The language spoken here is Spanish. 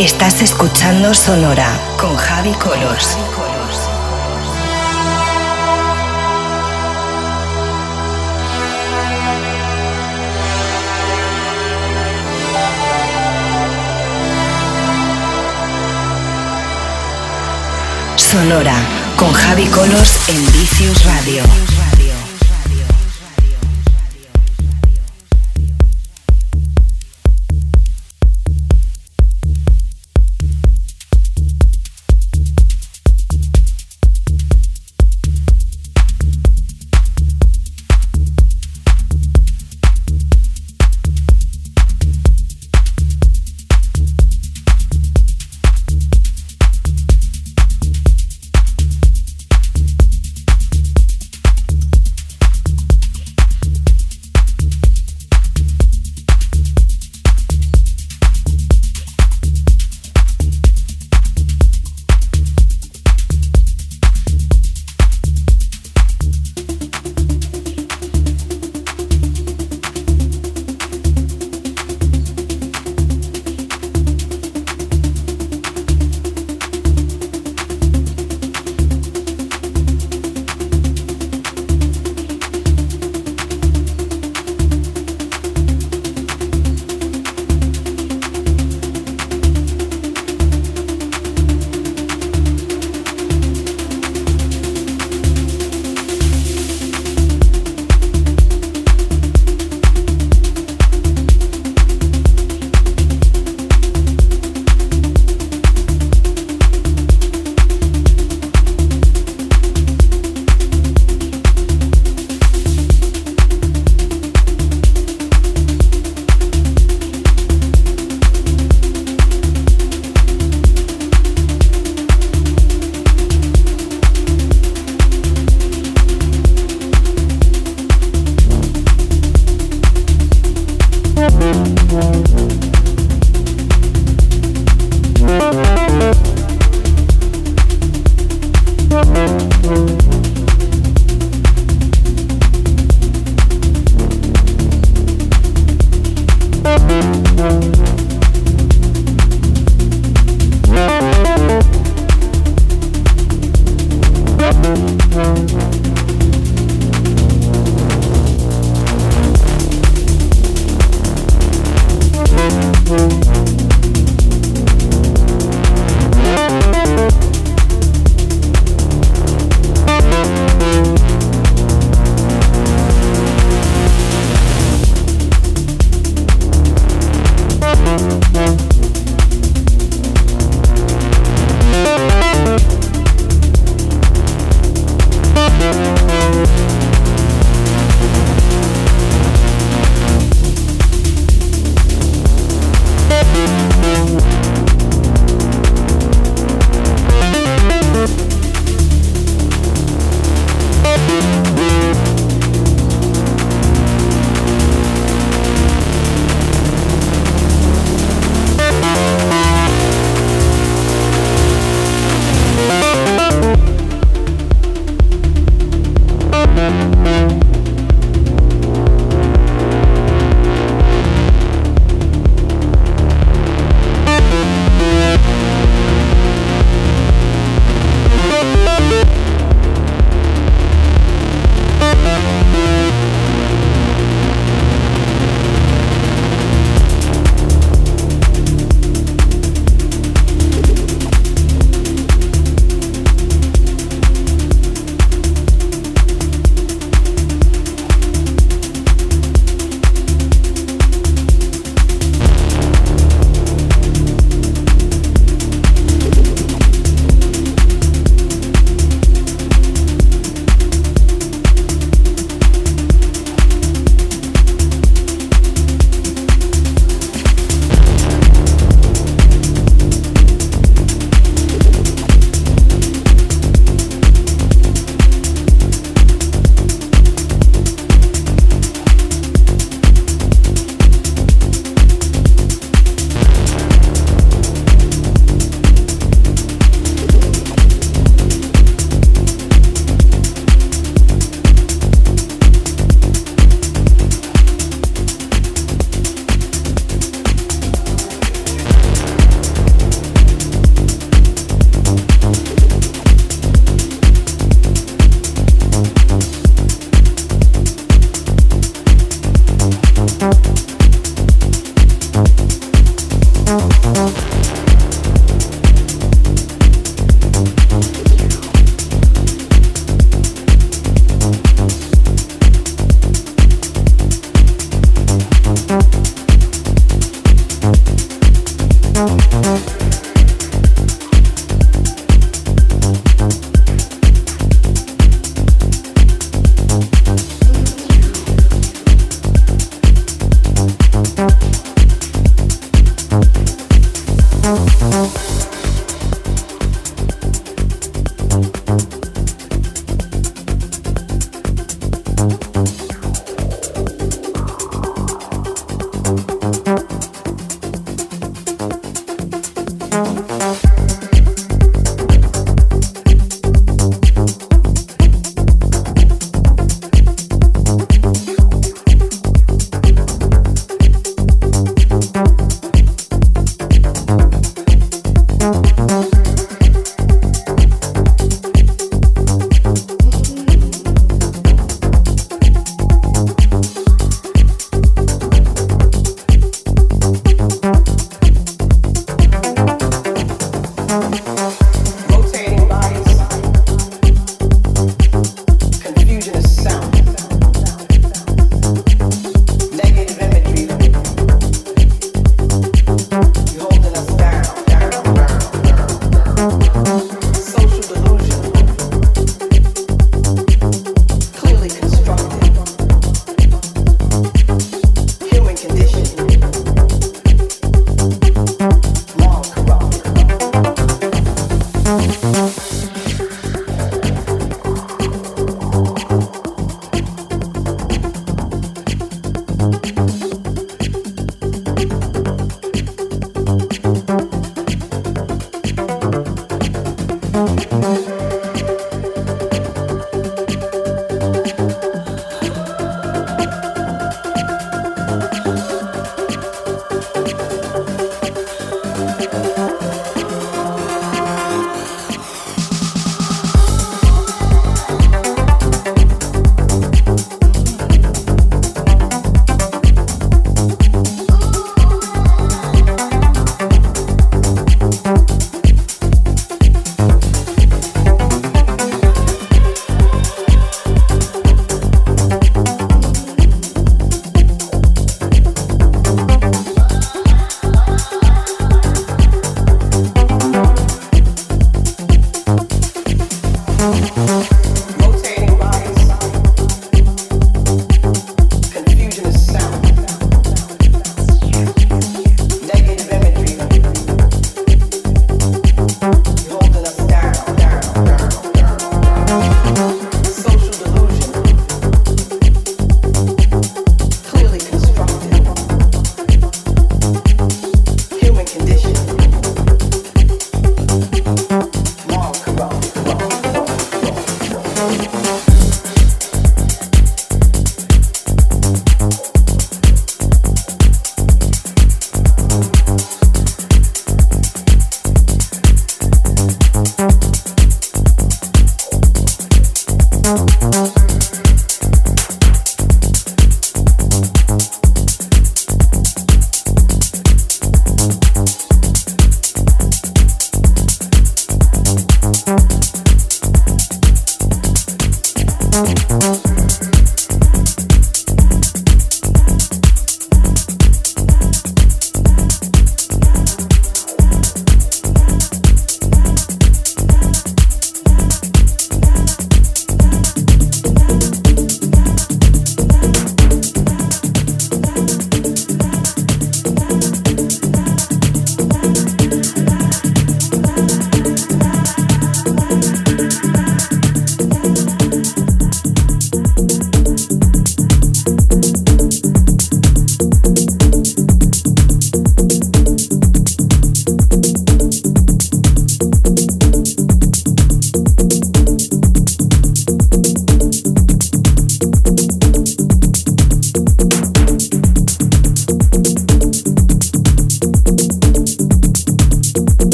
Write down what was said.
Estás escuchando Sonora con Javi Colors. Sonora con Javi Colors en Vicious Radio.